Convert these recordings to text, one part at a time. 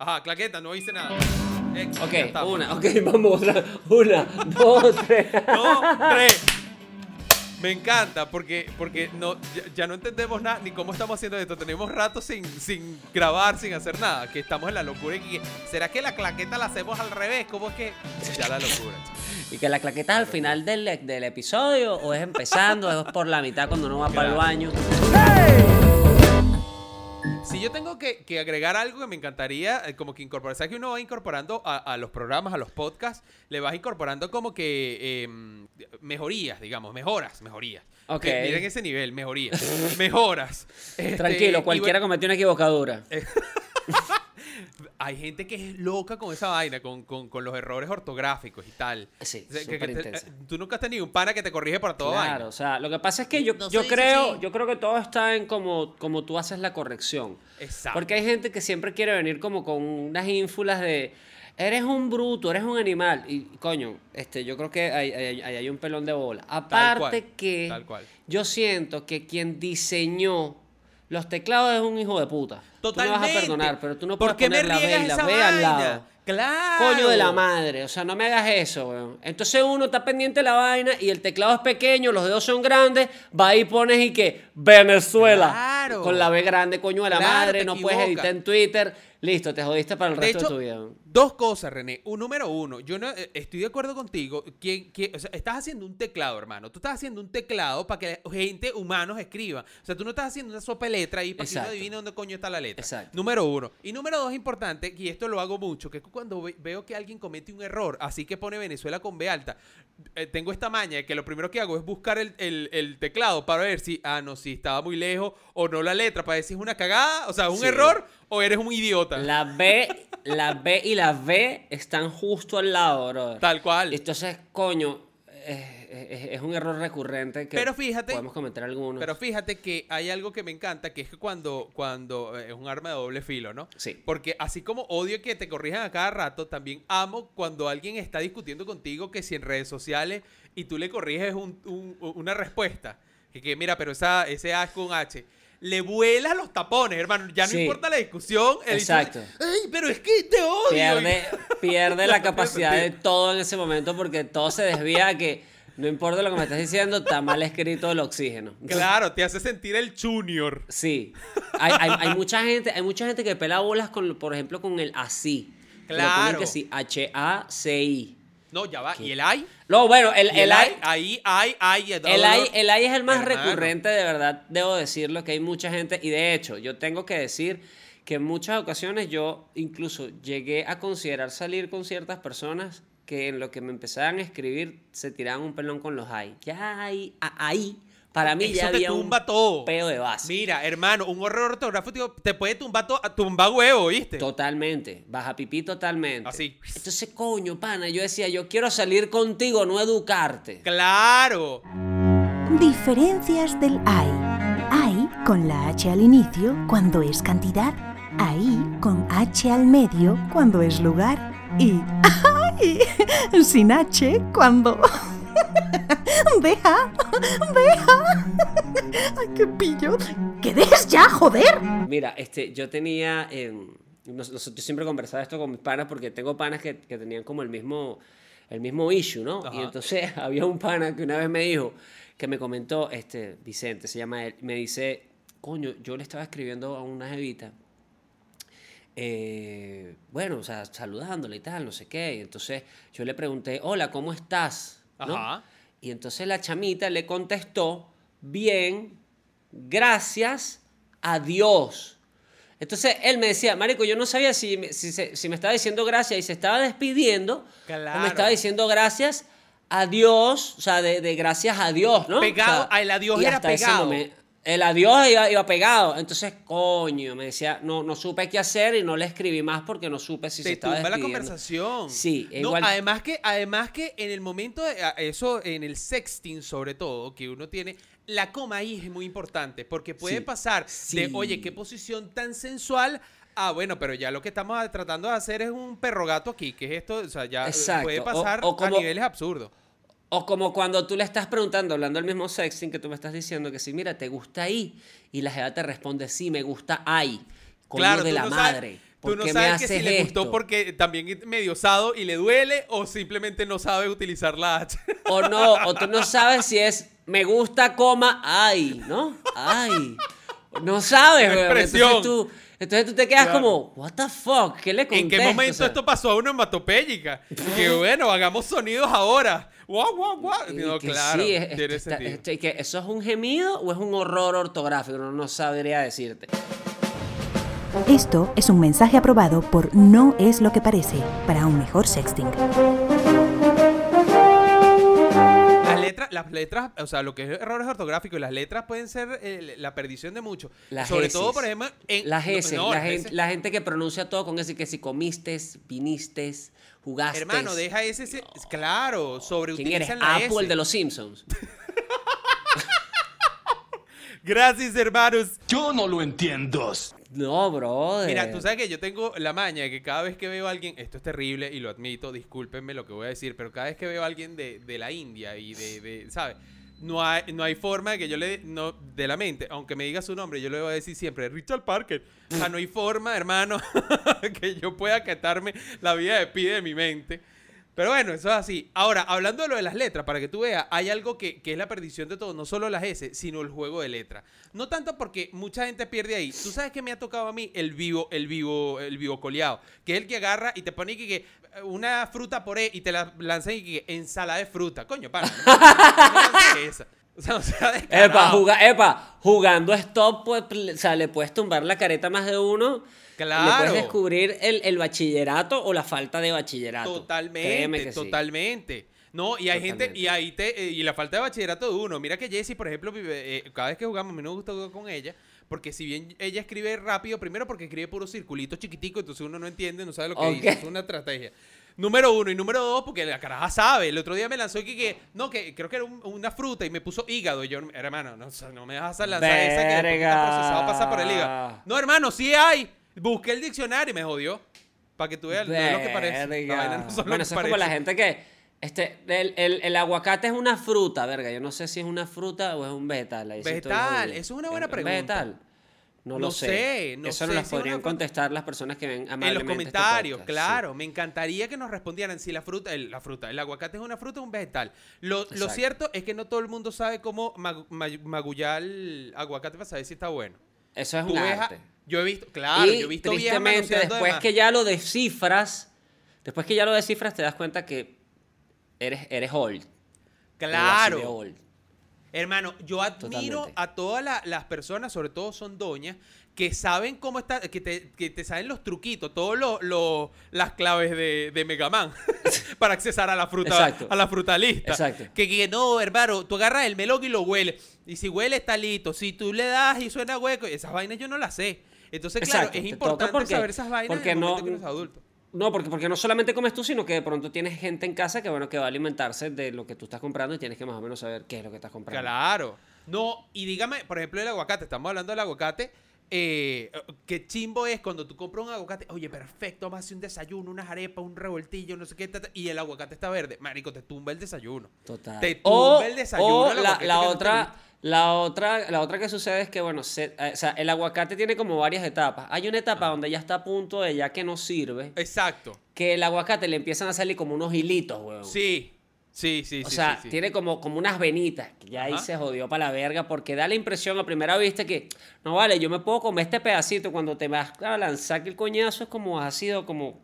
Ajá, claqueta, no hice nada. Ex, Ok, está. una, ok, vamos, otra. Una, dos, tres. Dos, tres. Me encanta porque, porque no, ya, ya no entendemos nada ni cómo estamos haciendo esto. Tenemos rato sin, sin grabar, sin hacer nada. Que estamos en la locura. Y ¿Será que la claqueta la hacemos al revés? ¿Cómo es que? Ya la locura. Y que la claqueta es al final del, del episodio, o es empezando, es por la mitad cuando uno va para el baño. Si yo tengo que, que agregar algo que me encantaría, eh, como que incorporar, ¿sabes que uno va incorporando a, a los programas, a los podcasts, le vas incorporando como que eh, mejorías, digamos, mejoras, mejorías. Ok. Eh, miren ese nivel, mejorías, mejoras. Este, Tranquilo, y cualquiera bueno, cometió una equivocadura. Hay gente que es loca con esa vaina, con, con- con los errores ortográficos y tal. Sí, O sea, que- súper que te- intensa. eh, tú nunca has tenido un pana que te corrige por todo Claro, vaina. o sea, lo que pasa es que yo, No yo creo, así. yo creo que todo está en como, como tú haces la corrección. Exacto. Porque hay gente que siempre quiere venir como con unas ínfulas de eres un bruto, eres un animal. Y coño, este, yo creo que hay, hay- hay- hay un pelón de bola. Aparte cual, que tal cual. yo siento que quien diseñó los teclados es un hijo de puta. Totalmente. Tú me vas a perdonar, pero tú no ¿Por puedes me poner la B y la B al lado. Claro. Coño de la madre, o sea, no me hagas eso, weón. Entonces uno está pendiente de la vaina y el teclado es pequeño, los dedos son grandes, va y pones y que Venezuela. Claro. Con la B grande, coño de la Claro, madre, no puedes editar en Twitter. Listo, te jodiste para el De resto hecho, de tu vida. dos cosas, René. Un número uno, yo no eh, estoy de acuerdo contigo. Que, que- o sea, estás haciendo un teclado, hermano. Tú estás haciendo un teclado para que gente, humanos, escriba. O sea, tú no estás haciendo una sopa de letra ahí para que uno Exacto. adivine dónde coño está la letra. Exacto. Número uno. Y número dos, importante, y esto lo hago mucho, que es cuando ve- veo que alguien comete un error, así que pone Venezuela con B alta, eh, tengo esta maña que lo primero que hago es buscar el, el- el teclado para ver si, ah, no, si estaba muy lejos o no la letra, para ver si es una cagada, o sea, un Sí. error o eres un idiota. La B, la B y la V están justo al lado, brother. Tal cual. Entonces, coño, es, es- un error recurrente que Pero fíjate- podemos cometer algunos. Pero fíjate que hay algo que me encanta, que es que cuando, cuando eh, es un arma de doble filo, ¿no? Sí. Porque así como odio que te corrijan a cada rato, también amo cuando alguien está discutiendo contigo que si en redes sociales y tú le corriges un- un- una respuesta, que, que mira, pero esa, ese A es con H. Le vuelas los tapones, hermano. Ya no Sí. importa la discusión. el Exacto. Ay, pero es que te odio. pierde, pierde la capacidad de todo en ese momento porque todo se desvía a que no importa lo que me estás diciendo, está mal escrito el oxígeno. Claro, te hace sentir el junior. Sí. Hay, hay- hay mucha gente, hay mucha gente que pela bolas con, por ejemplo, con el así. Claro. que sí, H-A-C-I. No, ya va. ¿Y el ay? No, bueno, el, Y el, ay, Ahí, ay, ay. el ay- el ay es el más Hermano. recurrente, de verdad, debo decirlo, que hay mucha gente, y de hecho, yo tengo que decir que en muchas ocasiones yo incluso llegué a considerar salir con ciertas personas que en lo que me empezaban a escribir se tiraban un pelón con los ay. Ya ahí, a- ahí, para mí Eso ya te había tumba un todo. peo de base. Mira, hermano, un horror ortográfico te puede tumbar, to- tumbar huevo, ¿viste? Totalmente, baja pipí totalmente. Así. Entonces, coño, pana, yo decía, yo quiero salir contigo, no educarte. Claro. Diferencias del hay. Hay con la H al inicio cuando es cantidad. Ahí con H al medio cuando es lugar. Y ay, sin H cuando... Deja, deja. Ay, qué pillo. ¡Que dejes ya, joder! Mira, este, yo tenía. eh, yo siempre conversaba esto con mis panas porque tengo panas que, que tenían como el mismo, el mismo issue, ¿no? Ajá. Y entonces había un pana que una vez me dijo, que me comentó, este, Vicente se llama él, me dice, coño, yo le estaba escribiendo a una jevita. eh, bueno, o sea, saludándole y tal, no sé qué. Y entonces yo le pregunté, hola, ¿cómo estás? ¿No? Ajá. Y entonces la chamita le contestó, bien, gracias a Dios. Entonces él me decía, Marico, yo no sabía si, me- si, me estaba diciendo gracias y se estaba despidiendo, o me estaba diciendo gracias a Dios, o sea, de, de gracias a Dios, ¿no? Pegado, O sea, a el adiós y era hasta ese pegado. El adiós iba, iba pegado. Entonces, coño, me decía, no, no supe qué hacer y no le escribí más porque no supe si se te estaba tumba la despidiendo. conversación. Sí, No, igual- además que, además que en el momento de a- eso, en el sexting sobre todo, que uno tiene, la coma ahí es muy importante, porque puede Sí. pasar de, oye, qué posición tan sensual. Ah, bueno, pero ya lo que estamos tratando de hacer es un perro gato aquí, que es esto, o sea, ya eh, Exacto, puede o- pasar o como- a niveles absurdos. O como cuando tú le estás preguntando, hablando del mismo sexting, que tú me estás diciendo que si, mira, ¿te gusta ahí? Y la jeva te responde, sí, me gusta ahí. Coño Claro, de tú la no sabes- madre. Tú ¿Por no sabes que si le gustó porque también es medio osado y le duele o simplemente no sabe utilizar la H. O no, o tú no sabes si es me gusta, coma, ay, ¿no? Ay. No sabes. Entonces tú, entonces tú te quedas Claro. como, what the fuck, ¿qué le ¿En contesto? qué momento O sea, esto pasó a una hematopéyica? Que bueno, hagamos sonidos ahora. Guau, guau, guau. y No, claro. sí, es- tiene está- sentido. que ¿Eso es un gemido o es un horror ortográfico? No, no sabría decirte. Esto es un mensaje aprobado por No es lo que parece para un mejor sexting. Las letras, o sea, lo que es errores ortográficos, las letras pueden ser eh, la perdición de mucho. Las Sobre todo, por ejemplo, en Las no, S, no, la, las gente, la gente que pronuncia todo con ese, que si comiste, viniste, jugaste. Hermano, deja ese, ese- claro, sobre ¿Quién eres? utilizan la Apple, S. el de los Simpsons. Gracias, hermanos. Yo no lo entiendo. No, brother. Mira, tú sabes que yo tengo la maña de que cada vez que veo a alguien, esto es terrible y lo admito, discúlpenme lo que voy a decir, pero cada vez que veo a alguien de, de la India y de, de- ¿sabes? No hay, no hay forma de que yo le, no, de la mente, aunque me diga su nombre, yo le voy a decir siempre, Richard Parker. O sea, no hay forma, hermano, que yo pueda quitarme la vida de pie de mi mente. Pero bueno, eso es así. Ahora, hablando de lo de las letras, para que tú veas, hay algo que, que es la perdición de todo, no solo las S, sino el juego de letras. No tanto porque mucha gente pierde ahí. Tú sabes que me ha tocado a mí el vivo, el vivo, el vivo coleado, que es el que agarra y te pone que, que, eh, una fruta por E y te la lanza y que ensalada de fruta. Coño, para. No, no esa. O sea, o sea, Epa, juga- epa, jugando stop, pues, o sea, le puedes tumbar la careta más de uno. Le Claro. puedes descubrir el, el bachillerato o la falta de bachillerato. Totalmente, que sí. totalmente. No, y hay gente, y ahí te, eh, y la falta de bachillerato de uno. Mira que Jessie, por ejemplo, vive- eh, cada vez que jugamos, a mí no me gusta jugar con ella, porque si bien ella escribe rápido, primero porque escribe puro circulito chiquitico, entonces uno no entiende, no sabe lo que Ok. dice, es una estrategia. Número uno y número dos, porque la caraja sabe. El otro día me lanzó que, que no, que creo que era un- una fruta y me puso hígado. Y yo, hermano, no, no me vas a lanzar esa que está Verga. procesado pasa por el hígado. No, hermano, sí hay. Busqué el diccionario y me jodió. Para que tú veas, no es lo que parece. La vaina no son lo bueno, que eso es como la gente que. Este, el, el- el aguacate es una fruta, verga. Yo no sé si es una fruta o es un vegetal. ahí Vegetal, eso es una buena ¿Es pregunta. vegetal? No, No lo sé. sé, no Eso sé nos una podrían contestar las personas que ven En los amablemente este comentarios, sí. claro. Me encantaría que nos respondieran si la fruta, el, la fruta, el aguacate es una fruta o un vegetal. Lo, lo cierto es que no todo el mundo sabe cómo mag- mag- magullar el aguacate para saber si está bueno. Eso es Tú un a- arte. Yo he visto, claro, y yo he visto tristemente, de después que ya lo descifras, después que ya lo descifras, te das cuenta que eres, eres old. Claro. old. Hermano, yo admiro Totalmente. a todas la- las personas, sobre todo son doñas, que saben cómo está, que te, que te saben los truquitos, todos los los- las claves de, de Mega Man para accesar a la fruta, Exacto. a la fruta lista. Exacto. Que, que no, hermano, tú agarras el melón y lo hueles. Y si huele, está listo. Si tú le das y suena hueco, esas vainas yo no las sé. Entonces, claro, Exacto, es te importante porque- saber esas vainas porque en el no- que adulto. No, porque, porque no solamente comes tú, sino que de pronto tienes gente en casa que, bueno, que va a alimentarse de lo que tú estás comprando y tienes que más o menos saber qué es lo que estás comprando. Claro. No, y dígame, por ejemplo, el aguacate. Estamos hablando del aguacate. Eh, qué chimbo es cuando tú compras un aguacate. Oye, perfecto, vamos a hacer un desayuno, unas arepas, un revoltillo, no sé qué. ta, ta, y el aguacate está verde. Marico, te tumba el desayuno. Total. Te tumba el desayuno. o la, no otra. La otra, la otra que sucede es que, bueno, se- eh, o sea, el aguacate tiene como varias etapas. Hay una etapa donde ya está a punto de ya que no sirve, Exacto. que el aguacate le empiezan a salir como unos hilitos, weón. Sí. Sí, sí, O sí. sea, sí, sí. tiene como, como unas venitas, que ya ahí se jodió para la verga, porque da la impresión a primera vista que, no vale, yo me puedo comer este pedacito, cuando te vas a lanzar que el coñazo es como ha sido como,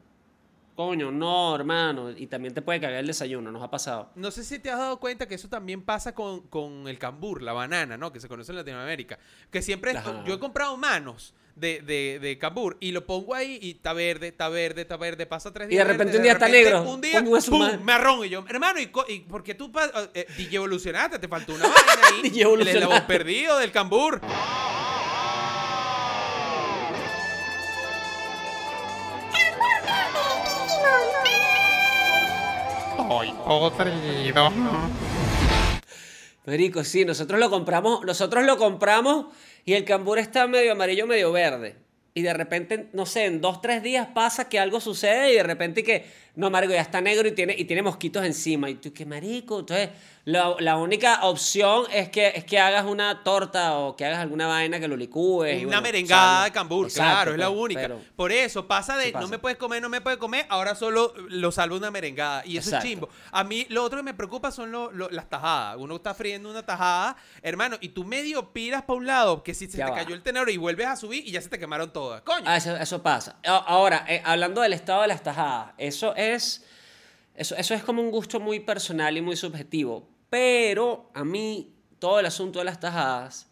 coño, no, hermano, y también te puede cagar el desayuno, nos ha pasado. No sé si te has dado cuenta que eso también pasa con, con el cambur, la banana, ¿no? Que se conoce en Latinoamérica. Que siempre, Ajá. yo he comprado manos de, de, de cambur y lo pongo ahí y está verde, está verde, está verde, pasa tres Y días. de repente verde, un día está negro. Un día, es ¡pum! marrón. Y yo, hermano, ¿y, y por qué tú eh, DJ evolucionaste? Te faltó una vaina ahí. DJ el eslabón perdido del cambur. Estoy podrido. Sí, nosotros lo compramos, nosotros lo compramos y el cambur está medio amarillo, medio verde. Y de repente, no sé, en dos, tres días pasa que algo sucede y de repente que, no, marico, ya está negro y tiene, y tiene mosquitos encima. Y tú, ¿qué marico? Entonces, la, la única opción es que, es que hagas una torta o que hagas alguna vaina que lo licúes. Una bueno, merengada de cambur, Exacto, claro, es la pues, única. pero- Por eso pasa de Sí pasa. no me puedes comer, no me puedes comer, ahora solo lo salva una merengada. Y eso Exacto. es chimbo. A mí lo otro que me preocupa son lo- lo- las tajadas. Uno está friendo una tajada, hermano, y tú medio piras para un lado, que si se Ya te va. cayó el tenedor y vuelves a subir y ya se te quemaron Coño. Ah, eso, eso pasa. Ahora, eh, hablando del estado de las tajadas, eso es, eso, eso es como un gusto muy personal y muy subjetivo. Pero a mí, todo el asunto de las tajadas,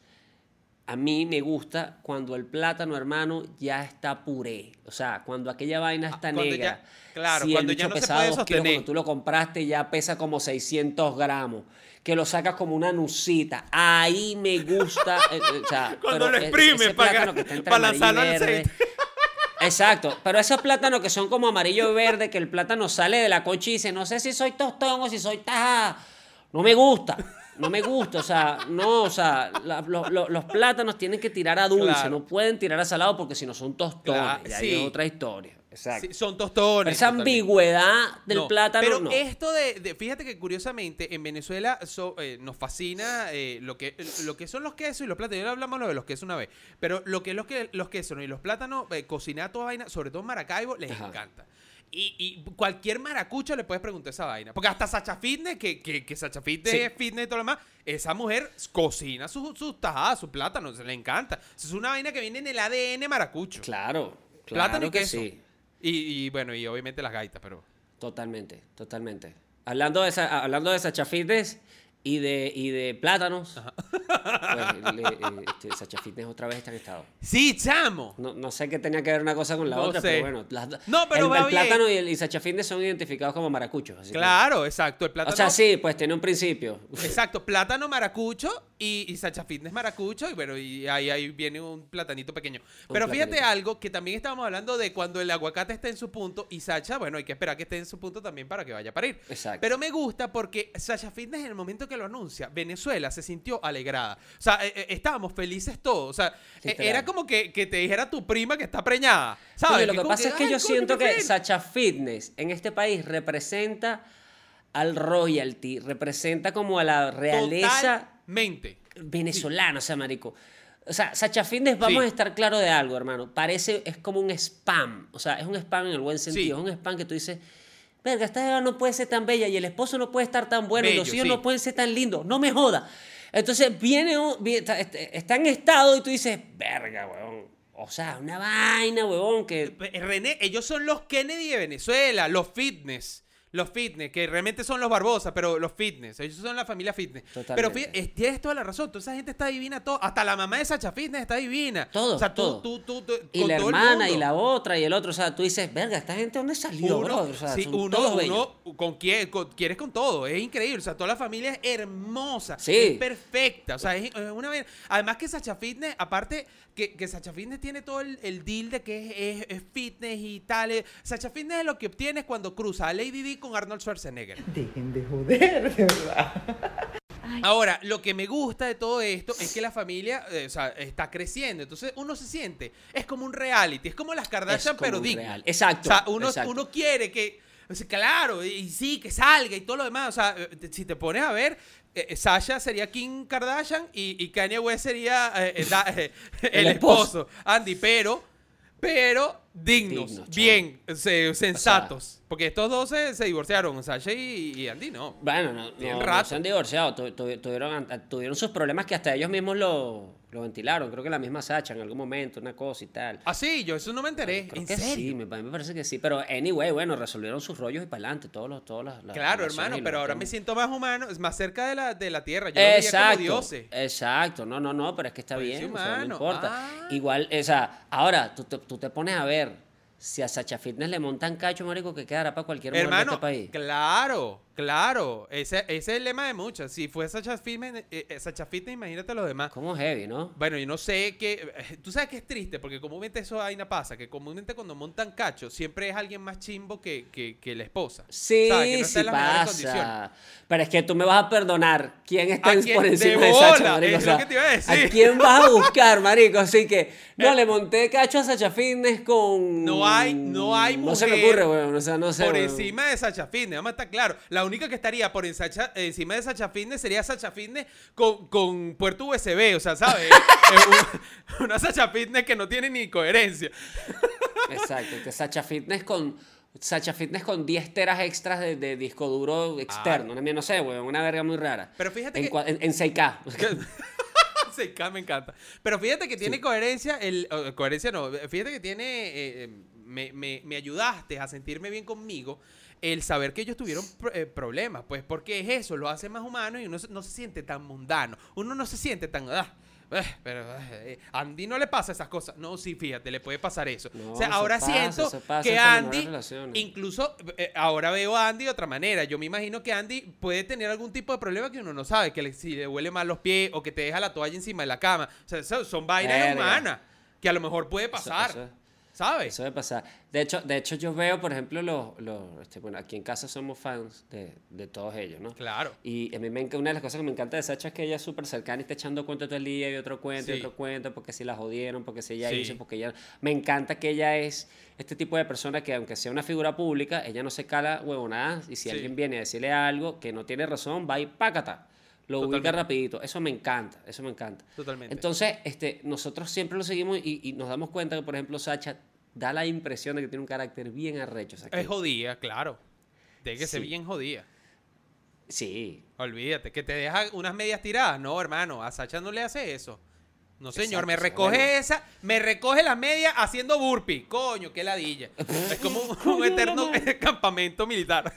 a mí me gusta cuando el plátano, hermano, ya está puré. O sea, cuando aquella vaina está Ah, cuando negra. ya- claro, Si el cuando ya bicho no se pesaba puede dos kilos, sostener. Cuando tú lo compraste ya pesa como 600 gramos. Que lo sacas como una nucita. Ahí me gusta. eh, eh, o sea, Cuando lo exprimes para- para lanzarlo al aceite. Exacto, pero esos plátanos que son como amarillo y verde, que el plátano sale de la concha y dice, no sé si soy tostón o si soy tajada, no me gusta, no me gusta, o sea, no, o sea, la- lo- lo- los plátanos tienen que tirar a dulce, Claro. no pueden tirar a salado porque si no son tostones, Claro, y ahí sí. es otra historia, exacto. Sí, son tostones. Esa ambigüedad del No, plátano, Pero no. esto de, de- Fíjate que curiosamente en Venezuela so- eh, nos fascina eh, lo, que, lo que son los quesos y los plátanos. Ya hablamos lo de los quesos una vez. Pero lo que es los, que, los quesos y los plátanos, eh, cocinar toda vaina, sobre todo en Maracaibo, les Ajá. encanta. Y, y cualquier maracucho le puedes preguntar esa vaina. Porque hasta Sacha Fitness, que, que, que Sacha Fitness Sí. es fitness y todo lo demás, esa mujer cocina sus sus tajadas, sus plátanos, se le encanta. Es una vaina que viene en el ADN maracucho. Claro, Plátano claro y que queso. sí. Y, y bueno, y obviamente las gaitas, pero... Totalmente, totalmente. Hablando de, esa, hablando de Sacha Fitness y de, y de plátanos, pues, le- eh, este, Sacha Fitness otra vez está en estado. Sí, chamo. No, no sé qué tenía que ver una cosa con la No otra, sé. pero bueno. las do- No, pero el, va el bien. plátano y el y Sacha Fitness son identificados como maracuchos. así que- Claro, exacto. El plátano. o sea, sí, pues tiene un principio. Exacto, plátano maracucho y, y Sacha Fitness maracucho. Y bueno, y ahí, ahí viene un platanito pequeño. Pero fíjate platanito. algo que también estábamos hablando de cuando el aguacate está en su punto y Sacha, bueno, hay que esperar que esté en su punto también para que vaya a parir. Exacto. Pero me gusta porque Sacha Fitness en el momento que lo anuncia, Venezuela se sintió alegrada. O sea, eh, eh, estábamos felices todos. O sea, eh, era como que, que te dijera tu prima que está preñada. ¿Sabes? Oye, lo que pasa es que yo siento que. Sacha Fitness en este país representa al royalty, representa como a la realeza Totalmente. venezolana, o sea, marico. O sea, Sacha Fitness, vamos Sí. a estar claro de algo, hermano. Parece, es como un spam. O sea, es un spam en el buen sentido. Sí. Es un spam que tú dices, verga, esta jeva no puede ser tan bella y el esposo no puede estar tan bueno y los hijos sí. no pueden ser tan lindos. No me joda. Entonces viene, un- vi- está, este- está en estado y tú dices, verga, weón. O sea, una vaina, weón, que... René, ellos son los Kennedy de Venezuela, los fitness. Los fitness, que realmente son los Barbosa, pero los fitness. Ellos son la familia fitness. Pero Totalmente. fíjate, es- tienes toda la razón. Toda esa gente está divina. Todo, hasta la mamá de Sacha Fitness está divina. Todo, O sea, todo. tú, tú, tú- Y la hermana y la otra y el otro. O sea, tú dices, verga, ¿esta gente dónde salió, Uno, brother? O sea, sí, son uno, todos bellos. uno con quién, con- quieres con todo, es increíble, o sea, toda la familia es hermosa, Sí. es perfecta, o sea, es, es una además que Sacha Fitness, aparte que, que Sacha Fitness tiene todo el, el deal de que es, es- es fitness y tal, eh, Sacha Fitness es lo que obtienes cuando cruza a Lady D con Arnold Schwarzenegger. Dejen de joder, de verdad. Ahora, lo que me gusta de todo esto es que la familia, eh, o sea, está creciendo. Entonces uno se siente, es como un reality, es como las Kardashian, como pero un digno. real. Exacto, O sea, uno, exacto. uno quiere que, o sea, claro, y sí, que salga y todo lo demás. O sea, eh, si te pones a ver, eh, eh, Sasha sería Kim Kardashian y, y Kanye West sería eh, eh, da- eh, el, El esposo. esposo, Andy, pero, pero dignos, bien, se- sensatos. Porque estos dos se, se divorciaron, Sasha y, y Andy no. Bueno, no, no, no se han divorciado, tu- tu- tuvieron, tuvieron sus problemas que hasta ellos mismos lo, lo ventilaron. Creo que la misma Sacha en algún momento, una cosa y tal. Ah, sí, yo eso no me enteré. Creo ¿En que serio? sí, me, pa- me parece que sí. Pero anyway, bueno, resolvieron sus rollos y para adelante, todos los, todos las, las Claro, hermano, pero ahora me siento más humano, es más cerca de la, de la tierra. Yo lo veía como Exacto, dioses. exacto, no, no, no, pero es que está Parece bien, o sea, no importa. Ah. Igual, o sea, ahora tú te, tú te pones a ver si a Sacha Fitness le montan cacho, marico, que quedará para cualquier mujer de este país. claro. Claro, ese, ese es el lema de muchas. Si fue Sacha Fitness, eh, eh, Sacha Fitness, imagínate los demás. Como heavy, ¿no? Bueno, yo no sé qué. eh, Tú sabes que es triste, porque comúnmente eso vaina pasa, que comúnmente cuando montan cacho, siempre es alguien más chimbo que, que, que la esposa. Sí, ¿Sabes? Que no sí en las pasa. Pero es que tú me vas a perdonar. ¿Quién está por encima de, Sacha, marico? es lo que te iba a decir. quién vas a buscar, marico? Así que, no, le monté cacho a Sacha Fitness con... No hay- no hay No se me mujer ocurre, weón. O sea, no sé, por weón. encima de Sacha Fitness, vamos a estar claro. La única que estaría por en Sacha- encima de Sacha Fitness sería Sacha Fitness con, con puerto USB, o sea, ¿sabes? Es un- una Sacha Fitness que no tiene ni coherencia. Exacto, que Sacha Fitness con... Sacha Fitness con 10 teras extras de, de disco duro externo. No, no sé, weón. Una verga muy rara. Pero fíjate en, que- en, en 6K. Sí, ca- me encanta. Pero fíjate que tiene coherencia, el, coherencia no, fíjate que tiene, eh, eh, me, me- me ayudaste a sentirme bien conmigo el saber que ellos tuvieron eh, problemas, pues porque es eso, lo hace más humano y uno no se siente tan mundano, uno no se siente tan... ah, eh, pero eh, Andy no le pasa esas cosas. No, sí, fíjate, le puede pasar eso. No, o sea, ahora pasa, siento pasa que Andy, incluso eh, ahora veo a Andy de otra manera. Yo me imagino que Andy puede tener algún tipo de problema que uno no sabe, que le- si le huele mal los pies o que te deja la toalla encima de la cama. O sea, son vainas Verga. humanas que a lo mejor puede pasar. eso- ¿Sabes? Eso debe pasar. De hecho, de hecho yo veo, por ejemplo, los, los este, bueno, aquí en casa somos fans de, de todos ellos, ¿no? Claro. Y a mí me, una de las cosas que me encanta de Sacha es que ella es súper cercana y está echando cuento todo el día y otro cuento y otro cuento, porque si la jodieron, porque si ella Sí. hizo, porque ella... Me encanta que ella es este tipo de persona que aunque sea una figura pública, ella no se cala huevonadas y si Sí. alguien viene a decirle algo que no tiene razón, va y pácata. Lo ubica rapidito. Eso me encanta, eso me encanta. Totalmente. Entonces, este, nosotros siempre lo seguimos y, y nos damos cuenta que, por ejemplo, Sacha da la impresión de que tiene un carácter bien arrecho. o sea, que- Es jodida, claro. Tiene que ser Sí. bien jodida. sí, Olvídate, que te deja unas medias tiradas. No, hermano, a Sacha no le hace eso. No, señor, Exacto, me recoge bueno. esa, me recoge la media haciendo burpee. Coño, qué ladilla. es como un, un eterno campamento militar.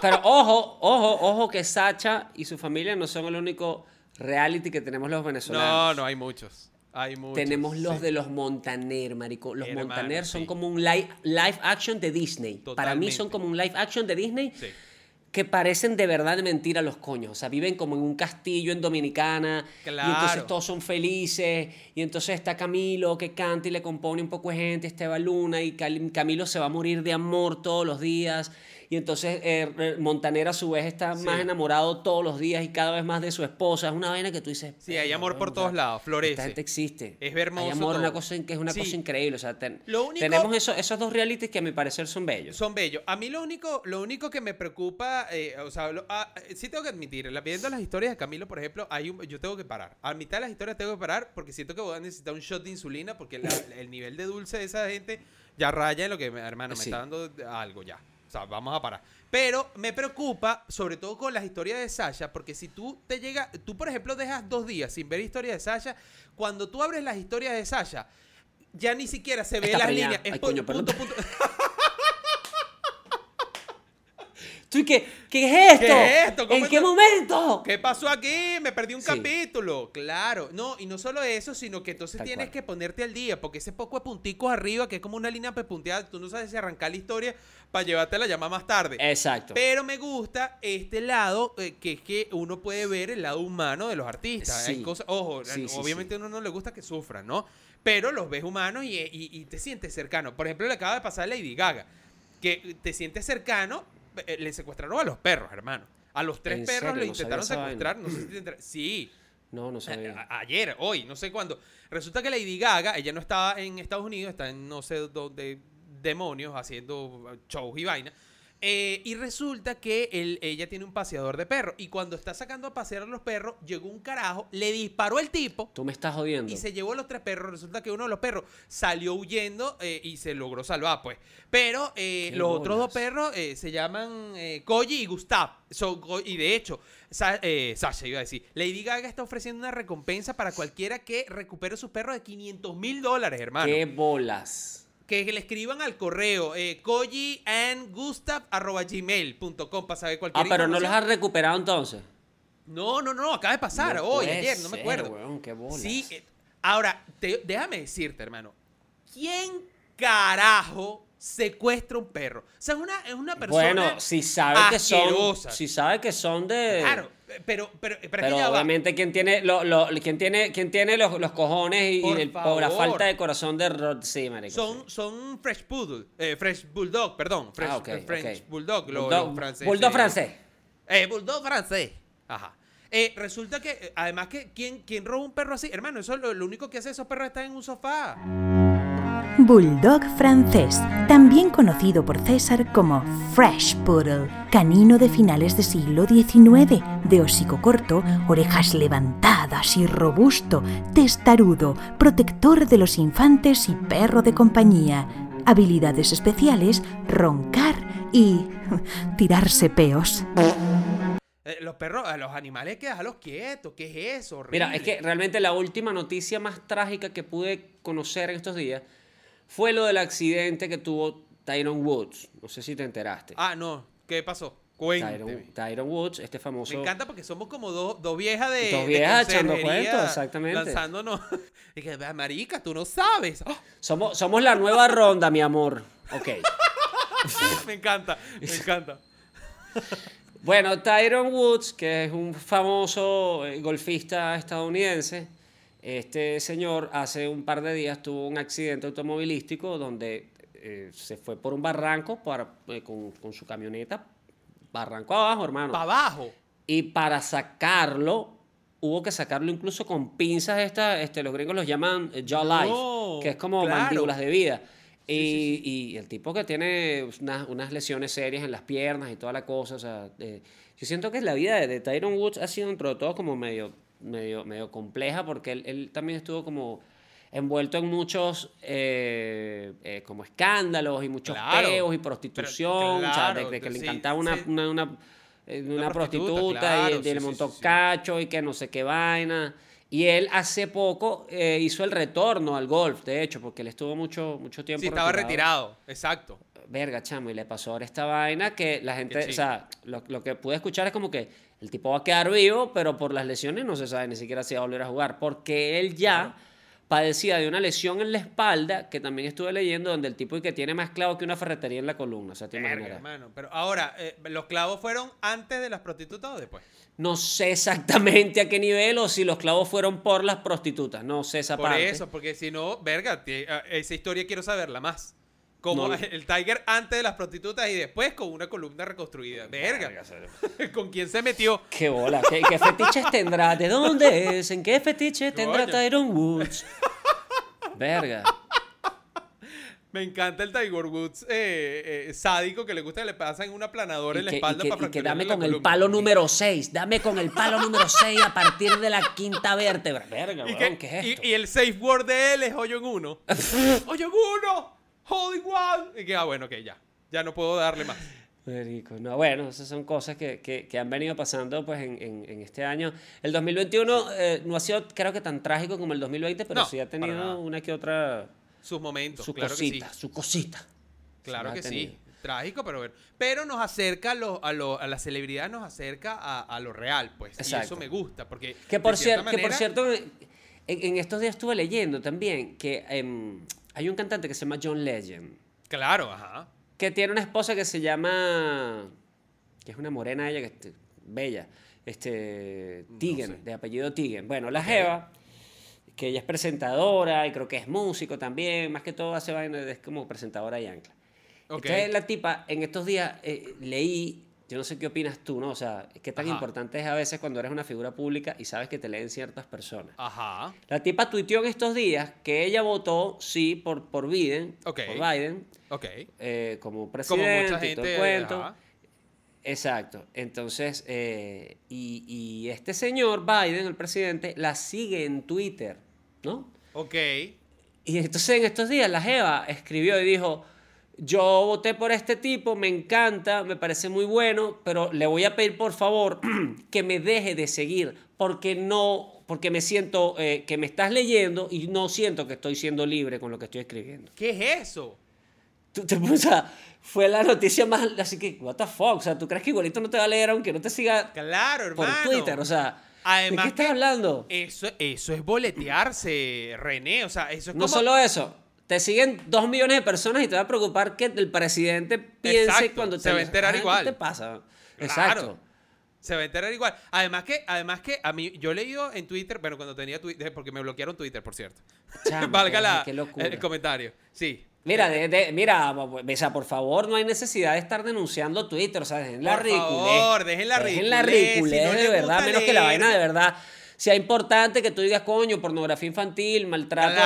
Pero ojo, ojo, ojo que Sacha y su familia no son el único reality que tenemos los no, venezolanos. no, hay muchos. Hay muchos. Tenemos los sí. de los Montaner, marico. Los Hermano, Montaner son sí. como un live, live action de Disney. Para mí son como un live action de Disney Sí. que parecen de verdad de mentira los coños. O sea, viven como en un castillo en Dominicana. Y entonces Claro. todos son felices. Y entonces está Camilo que canta y le compone un poco de gente. Está Eva Luna y Camilo se va a morir de amor todos los días. Y entonces eh, eh, Montaner a su vez está Sí. más enamorado todos los días y cada vez más de su esposa. Es una vaina que tú dices... Sí, hay "Verga, amor por todos lados, florece. Esta gente existe. Es hermoso Hay amor, una cosa que es una Sí. cosa increíble. O sea, ten- Lo único- tenemos eso- esos dos realities que a mi parecer son bellos. Son bellos. A mí lo único, lo único que me preocupa, eh, o sea, lo- ah, eh, sí tengo que admitir, viendo las historias de Camilo, por ejemplo, hay un, yo tengo que parar. A mitad de las historias tengo que parar porque siento que voy a necesitar un shot de insulina porque la- el nivel de dulce de esa gente ya raya en lo que, hermano, me Sí. está dando algo ya. O sea, vamos a parar. Pero me preocupa, sobre todo con las historias de Sasha, porque si tú te llega, tú por ejemplo dejas dos días sin ver historias de Sasha, cuando tú abres las historias de Sasha, ya ni siquiera se ve Está las líneas. Es Ay, coño, punto, punto. ¿Tú y qué? ¿Qué es esto? ¿Qué es esto? ¿Cómo ¿En qué momento? ¿Qué pasó aquí? Me perdí un Sí. capítulo. Claro. No, y no solo eso, sino que entonces Tal tienes cual. que ponerte al día, porque ese poco de punticos arriba, que es como una línea pepunteada, tú no sabes si arrancar la historia para llevarte la llama más tarde. Exacto. Pero me gusta este lado, eh, que es que uno puede ver el lado humano de los artistas. Hay cosas, ojo, Sí, sí, obviamente a uno no le gusta que sufran, ¿no? Pero los ves humanos y, y- y te sientes cercano. Por ejemplo, le acaba de pasar a Lady Gaga, que te sientes cercano, le secuestraron a los perros, hermano. A los tres ¿En perros serio? lo intentaron secuestrar, no sé si te Sí, No, no sabía. a- ayer, hoy, no sé cuándo. Resulta que Lady Gaga, ella no estaba en Estados Unidos, está en no sé dónde demonios haciendo shows y vaina. Eh, y resulta que él- ella tiene un paseador de perros. Y cuando está sacando a pasear a los perros, llegó un carajo, le disparó el tipo Tú me estás jodiendo. y se llevó a los tres perros. Resulta que uno de los perros salió huyendo eh, y se logró salvar, pues. Pero eh, los otros dos perros eh, se llaman eh, Koji y Gustav. Son y de hecho, Sa- Sasha iba a decir, Lady Gaga está ofreciendo una recompensa para cualquiera que recupere sus perros de 500 mil dólares, hermano. ¿Qué bolas? Que le escriban al correo eh, gmail.com para saber cualquier Ah, pero no los has recuperado entonces. No, no, no, acaba de pasar No hoy, ayer, no me ser, acuerdo. weón, qué bolas. Sí, eh, ahora, te- déjame decirte, hermano. ¿Quién carajo secuestra un perro. O sea, es una, es una persona. Bueno, si sabe que son, si sabe que son de, Claro, pero, pero, pero, que pero obviamente quien tiene, lo, lo- quien tiene, quien tiene los, los cojones y, Por el- por la falta de corazón de Rod, sí, marico, Son, sí. son Fresh Poodle, eh, Fresh Bulldog, perdón. Fresh, Ah, ok, eh, French ok. Bulldog, lo- Bulldog- los franceses. Bulldog francés. Eh, Bulldog francés. Ajá. Eh, resulta que, eh, además que, ¿quién, ¿quién roba un perro así? Hermano, eso lo, lo único que hace esos perros están en un sofá. Bulldog francés, también conocido por César como Fresh Poodle, canino de finales de siglo XIX, de hocico corto, orejas levantadas y robusto, testarudo, protector de los infantes y perro de compañía. Habilidades especiales, roncar y tirarse peos. Eh, los perros, a los animales que dejarlos quietos. ¿Qué es eso? Mira, es que realmente la última noticia más trágica que pude conocer en estos días fue lo del accidente que tuvo Tyron Woods. No sé si te enteraste. Ah, no. ¿Qué pasó? Tyron. Tyron Woods, este famoso... Me encanta porque somos como dos, dos viejas de. Dos viejas echando cuentos, exactamente. Lanzándonos. Y que, "Ah, marica, tú no sabes. ¡Ah! Somos, somos la nueva ronda, mi amor. Ok. me encanta, me encanta. Bueno, Tyron Woods, que es un famoso eh, golfista estadounidense, este señor hace un par de días tuvo un accidente automovilístico donde eh, se fue por un barranco para, eh, con, con su camioneta, barranco abajo, hermano. Para abajo. Y para sacarlo, hubo que sacarlo incluso con pinzas estas, este, los gringos los llaman eh, jaw life, No, que es como claro. mandíbulas de vida. Y, y el tipo que tiene unas, unas lesiones serias en las piernas y toda la cosa, o sea, eh, yo siento que la vida de, de Tyron Woods ha sido dentro de todo como medio, medio, medio compleja porque él, él también estuvo como envuelto en muchos eh, eh, como escándalos y muchos Claro, peos y pero- prostitución, o sea, de, que le encantaba una, sí. una, una, eh, una prostituta, prostituta, claro, y, sí, le montó cacho y que no sé qué vaina. Y él hace poco eh, hizo el retorno al golf, de hecho, porque él estuvo mucho, mucho tiempo Sí, estaba retirado. Exacto. Verga, chamo, y le pasó ahora esta vaina que la gente, o sea, lo, lo que pude escuchar es como que el tipo va a quedar vivo, pero por las lesiones no se sabe ni siquiera si va a volver a jugar, porque él ya padecía de una lesión en la espalda, que también estuve leyendo, donde el tipo y que tiene más clavo que una ferretería en la columna, o sea, te Verga, imaginarás. hermano. Pero ahora, eh, ¿los clavos fueron antes de las prostitutas o después? No sé exactamente a qué nivel o si los clavos fueron por las prostitutas, no sé esa Por parte. eso, porque si no, verga, ah, esa historia quiero saberla más. Como No. el Tiger antes de las prostitutas y después con una columna reconstruida. Verga. ¿Con quién se metió? Qué bola, ¿Qué, qué fetiches tendrá? ¿De dónde es? ¿En qué fetiche tendrá Coño. Tyron Woods? Verga. Me encanta el Tiger Woods eh, eh, sádico que le gusta que le pasan una planadora Y en la y espalda que- para y que dame con el palo número 6, dame con el palo número 6 a partir de la quinta vértebra. Verga, Y, weón, que- ¿qué es y- y el safe word de él es hoyo en uno. ¡Hoyo en uno! ¡Holding one! Y que, ah, bueno, que ya. Ya no puedo darle más. No, bueno, esas son cosas que, que- que han venido pasando pues en, en- en este año. El 2021 eh, no ha sido creo que tan trágico como el 2020, pero No, sí ha tenido una que otra Sus momentos, su claro que sí. cosita, su cosita. Claro que sí. Trágico, pero bueno. Pero nos acerca a, lo, a, lo- a la celebridad, nos acerca a, a lo real, pues. Y eso me gusta, porque. Que por, cier- que por cierto, en, en estos días estuve leyendo también que em, hay un cantante que se llama John Legend, Claro, ajá. que tiene una esposa que se llama, que es una morena ella, que es bella, este, Tigen, sé. de apellido Tigen. Bueno, la Jeva, que ella es presentadora y creo que es músico también, más que todo hace vaina, es como presentadora y ancla. Ok. Entonces la tipa, en estos días eh, leí, yo no sé qué opinas tú, ¿no? O sea, qué tan Ajá. importante es a veces cuando eres una figura pública y sabes que te leen ciertas personas. Ajá. La tipa tuiteó en estos días que ella votó sí por, por Biden, por Biden, Ok. eh, como Como presidente mucha y todo gente. el cuento. ajá. Exacto. Entonces, eh, y, y este señor Biden, el presidente, la sigue en Twitter, ¿no? Ok. Y entonces en estos días la Jeva escribió y dijo, yo voté por este tipo, me encanta, me parece muy bueno, pero le voy a pedir por favor que me deje de seguir porque no, porque me siento eh, que me estás leyendo y no siento que estoy siendo libre con lo que estoy escribiendo. ¿Qué es eso? Tú te- o sea, fue la noticia más, así que, what the fuck, o sea, ¿tú crees que igualito no te va a leer aunque no te siga Claro, por hermano. Twitter? O sea, Además ¿de qué estás hablando? Eso, eso es boletearse, René. O sea, eso es No como. solo eso, te siguen dos millones de personas y te va a preocupar que el presidente piense Exacto, cuando te se va a enterar Ah, igual. ¿Qué te pasa? Claro. Exacto. Se va a enterar igual. Además que, además que a mí, yo he leído en Twitter, bueno, cuando tenía Twitter, porque me bloquearon Twitter, por cierto. Chamo, Valga la, qué locura. el comentario. Sí. Mira, de, de- mira, Besa, por favor, no hay necesidad de estar denunciando Twitter, o sea, dejen la Por ridiculez. favor, dejen la Dejen la ridiculez, ridiculez, si no de verdad, menos que la vaina de verdad sea importante que tú digas, coño, pornografía infantil, maltrato a la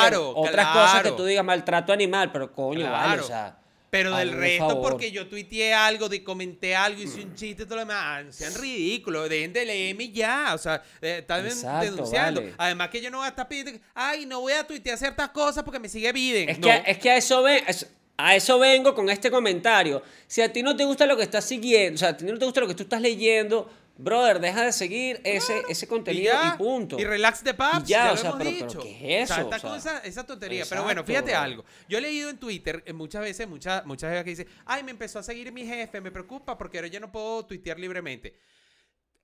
Claro, mujer, otras cosas que claro. tú digas, maltrato animal, pero coño, vale, Claro. o sea. Pero del resto, favor. porque yo tuiteé algo, de comenté algo, hice un chiste, todo lo demás, ah, sean ridículos, dejen de leerme ya, o sea, eh, están Exacto, denunciando. vale. Además que yo no voy a estar pidiendo, ay, no voy a tuitear ciertas cosas porque me sigue Biden. Es No. que, es que a eso ve, es- a eso vengo con este comentario. Si a ti no te gusta lo que estás siguiendo, o sea, a ti no te gusta lo que tú estás leyendo, brother, deja de seguir ese, ese contenido y, ya, punto. Y relax the paps, Y ya, ya, o lo sea, hemos pero- pero dicho. ¿qué es O sea, eso? está O sea, con esa, esa tontería. pero bueno, fíjate bro. algo. Yo he leído en Twitter eh, muchas veces, muchas, muchas veces que dice, ay, me empezó a seguir mi jefe, me preocupa porque ahora ya no puedo tuitear libremente.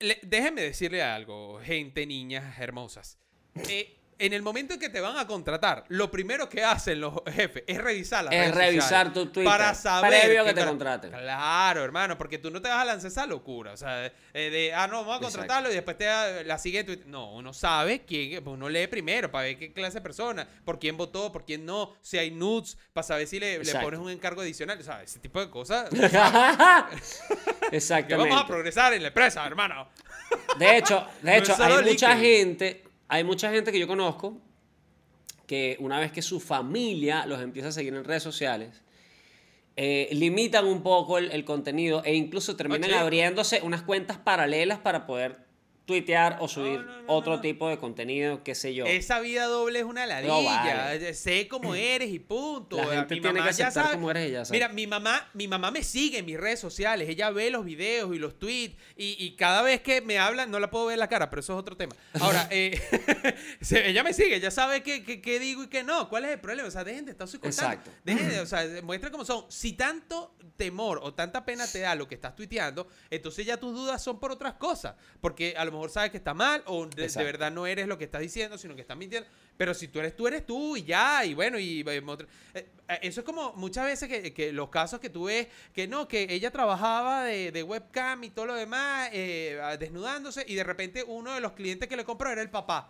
Le- déjenme decirle algo, gente, niñas hermosas. Eh, en el momento en que te van a contratar, lo primero que hacen los jefes es revisar las Es redes revisar tu Twitter, para saber previo a que qué te contraten. Claro, hermano, porque tú no te vas a lanzar esa locura, o sea, eh, de ah no, vamos a Exacto. contratarlo y después te da la siguiente. No, uno sabe quién, pues uno lee primero para ver qué clase de persona, por quién votó, por quién no, si hay nudes, para saber si le, pones un encargo adicional, o sea, ese tipo de cosas. que Exactamente. vamos a progresar en la empresa, hermano. De hecho, de hecho hay mucha LinkedIn. gente, hay mucha gente que yo conozco que una vez que su familia los empieza a seguir en redes sociales, eh, limitan un poco el, el contenido e incluso terminan abriéndose unas cuentas paralelas para poder tuitear o subir no, no, otro tipo de contenido, qué sé yo. Esa vida doble es una ladilla. Vale. Sé cómo eres y punto. La gente Mi tiene mamá que ya sabe- cómo eres y ya sabe. Mira, mi mamá, mi mamá me sigue en mis redes sociales. Ella ve los videos y los tweets. Y, y cada vez que me hablan, no la puedo ver la cara, pero eso es otro tema. Ahora, eh, ella me sigue, ella sabe qué, qué- qué digo y qué no. ¿Cuál es el problema? O sea, dejen de estar. Exacto. Dejen de, o sea, muestra cómo son. Si tanto temor o tanta pena te da lo que estás tuiteando, entonces ya tus dudas son por otras cosas. Porque a lo mejor sabes que está mal o de, verdad no eres lo que estás diciendo, sino que estás mintiendo. Pero si tú eres tú, eres tú y ya, y bueno, y eh, eh, eh, eso es como muchas veces que, que los casos que tú ves, que no, que ella trabajaba de, de webcam y todo lo demás, eh, desnudándose, y de repente uno de los clientes que le compró era el papá.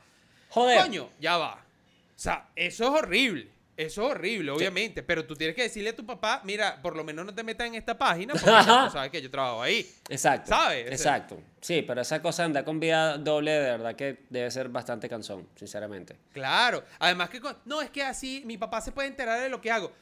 Joder. Coño, ya va. O sea, eso es horrible. Eso es horrible, obviamente. Pero tú tienes que decirle a tu papá, mira, por lo menos no te metas en esta página porque ya tú sabes que yo trabajo ahí. Exacto. ¿Sabes? Exacto. Sí, pero esa cosa de andar con vida doble, de verdad que debe ser bastante cansón, sinceramente. Claro. Además que... con- No, es que así mi papá se puede enterar de lo que hago.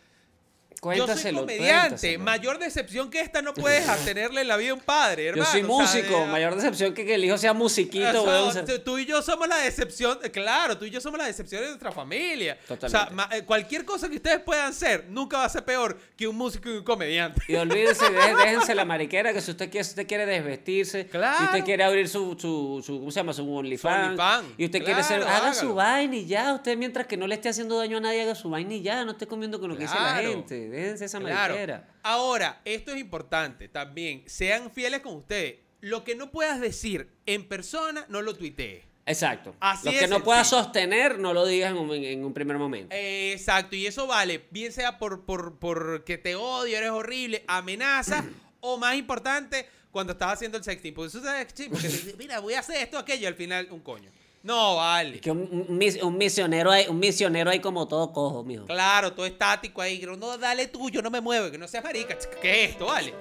Yo soy Cuéntaselo. comediante. cuéntaselo. Mayor decepción que esta no puedes tenerle en la vida a un padre, Yo hermano. soy O sea, músico, mayor decepción que que el hijo sea musiquito, o sea, tú- y yo somos la decepción, claro, tú y yo somos la decepción de nuestra familia. O sea, Totalmente. eh, cualquier cosa que ustedes puedan ser nunca va a ser peor que un músico y un comediante. Y olvídense, dé- déjense la mariquera, que si usted quiere, si usted quiere desvestirse, si Claro. usted quiere abrir su, su, su ¿cómo se llama? Su OnlyFans, OnlyFans, y usted quiere ser, haga su vaina y ya, usted mientras que no le esté haciendo daño a nadie, haga su vaina y ya, no esté comiendo con lo que dice la Claro. Déjense esa Claro. mariquera. Ahora, esto es importante también. Sean fieles con ustedes. Lo que no puedas decir en persona, no lo tuitees. Exacto. Así lo que no puedas sostener, no lo digas en un, en un primer momento. Eh, Exacto, y eso vale, bien sea por, por, por que te odio, eres horrible, amenaza, o más importante, cuando estás haciendo el sexting. Porque eso es sexting, porque te mira, voy a hacer esto, aquello, y al final un coño. No, vale. Es que un, un mis- un misionero hay, un misionero hay como todo cojo, mijo. Claro, todo estático ahí. No, dale tú, yo no me muevo, que no seas marica. ¿Qué es esto, vale?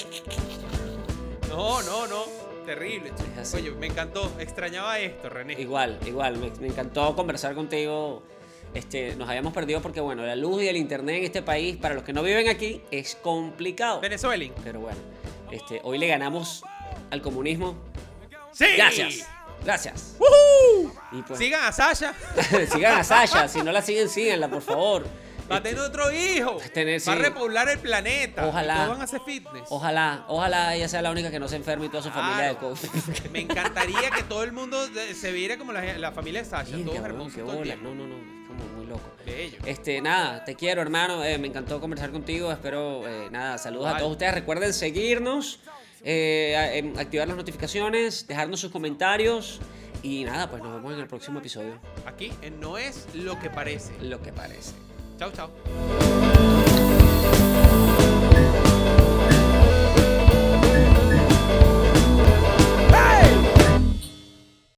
No, no, no. Terrible. Es. Oye, me encantó. Extrañaba esto, René. Igual, igual, me, me encantó conversar contigo. Este, nos habíamos perdido porque, bueno, la luz y el internet en este país, para los que no viven aquí, es complicado. Venezuela. Pero bueno, este, hoy le ganamos al comunismo. ¡Sí! Gracias, gracias. Y pues, Sigan a Sasha. sigan a Sasha, si no la siguen, síganla, por favor. Va a tener otro hijo. tener- Va a sí. repoblar el planeta. Ojalá. Y todos van a hacer fitness. Ojalá, ojalá ella sea la única que no se enferme y toda su familia de. COVID. Me encantaría que todo el mundo se viera como la, la familia de Sasha. Todos hermosos qué todo bola. No, no, no, es como muy loco. Bello. Este, nada, te quiero, hermano. eh, me encantó conversar contigo. Espero, eh, nada, saludos a todos ustedes. Recuerden seguirnos, eh, activar las notificaciones, dejarnos sus comentarios. Y nada, pues nos vemos en el próximo episodio. Aquí en No es lo que parece. Lo que parece. Chao, chao.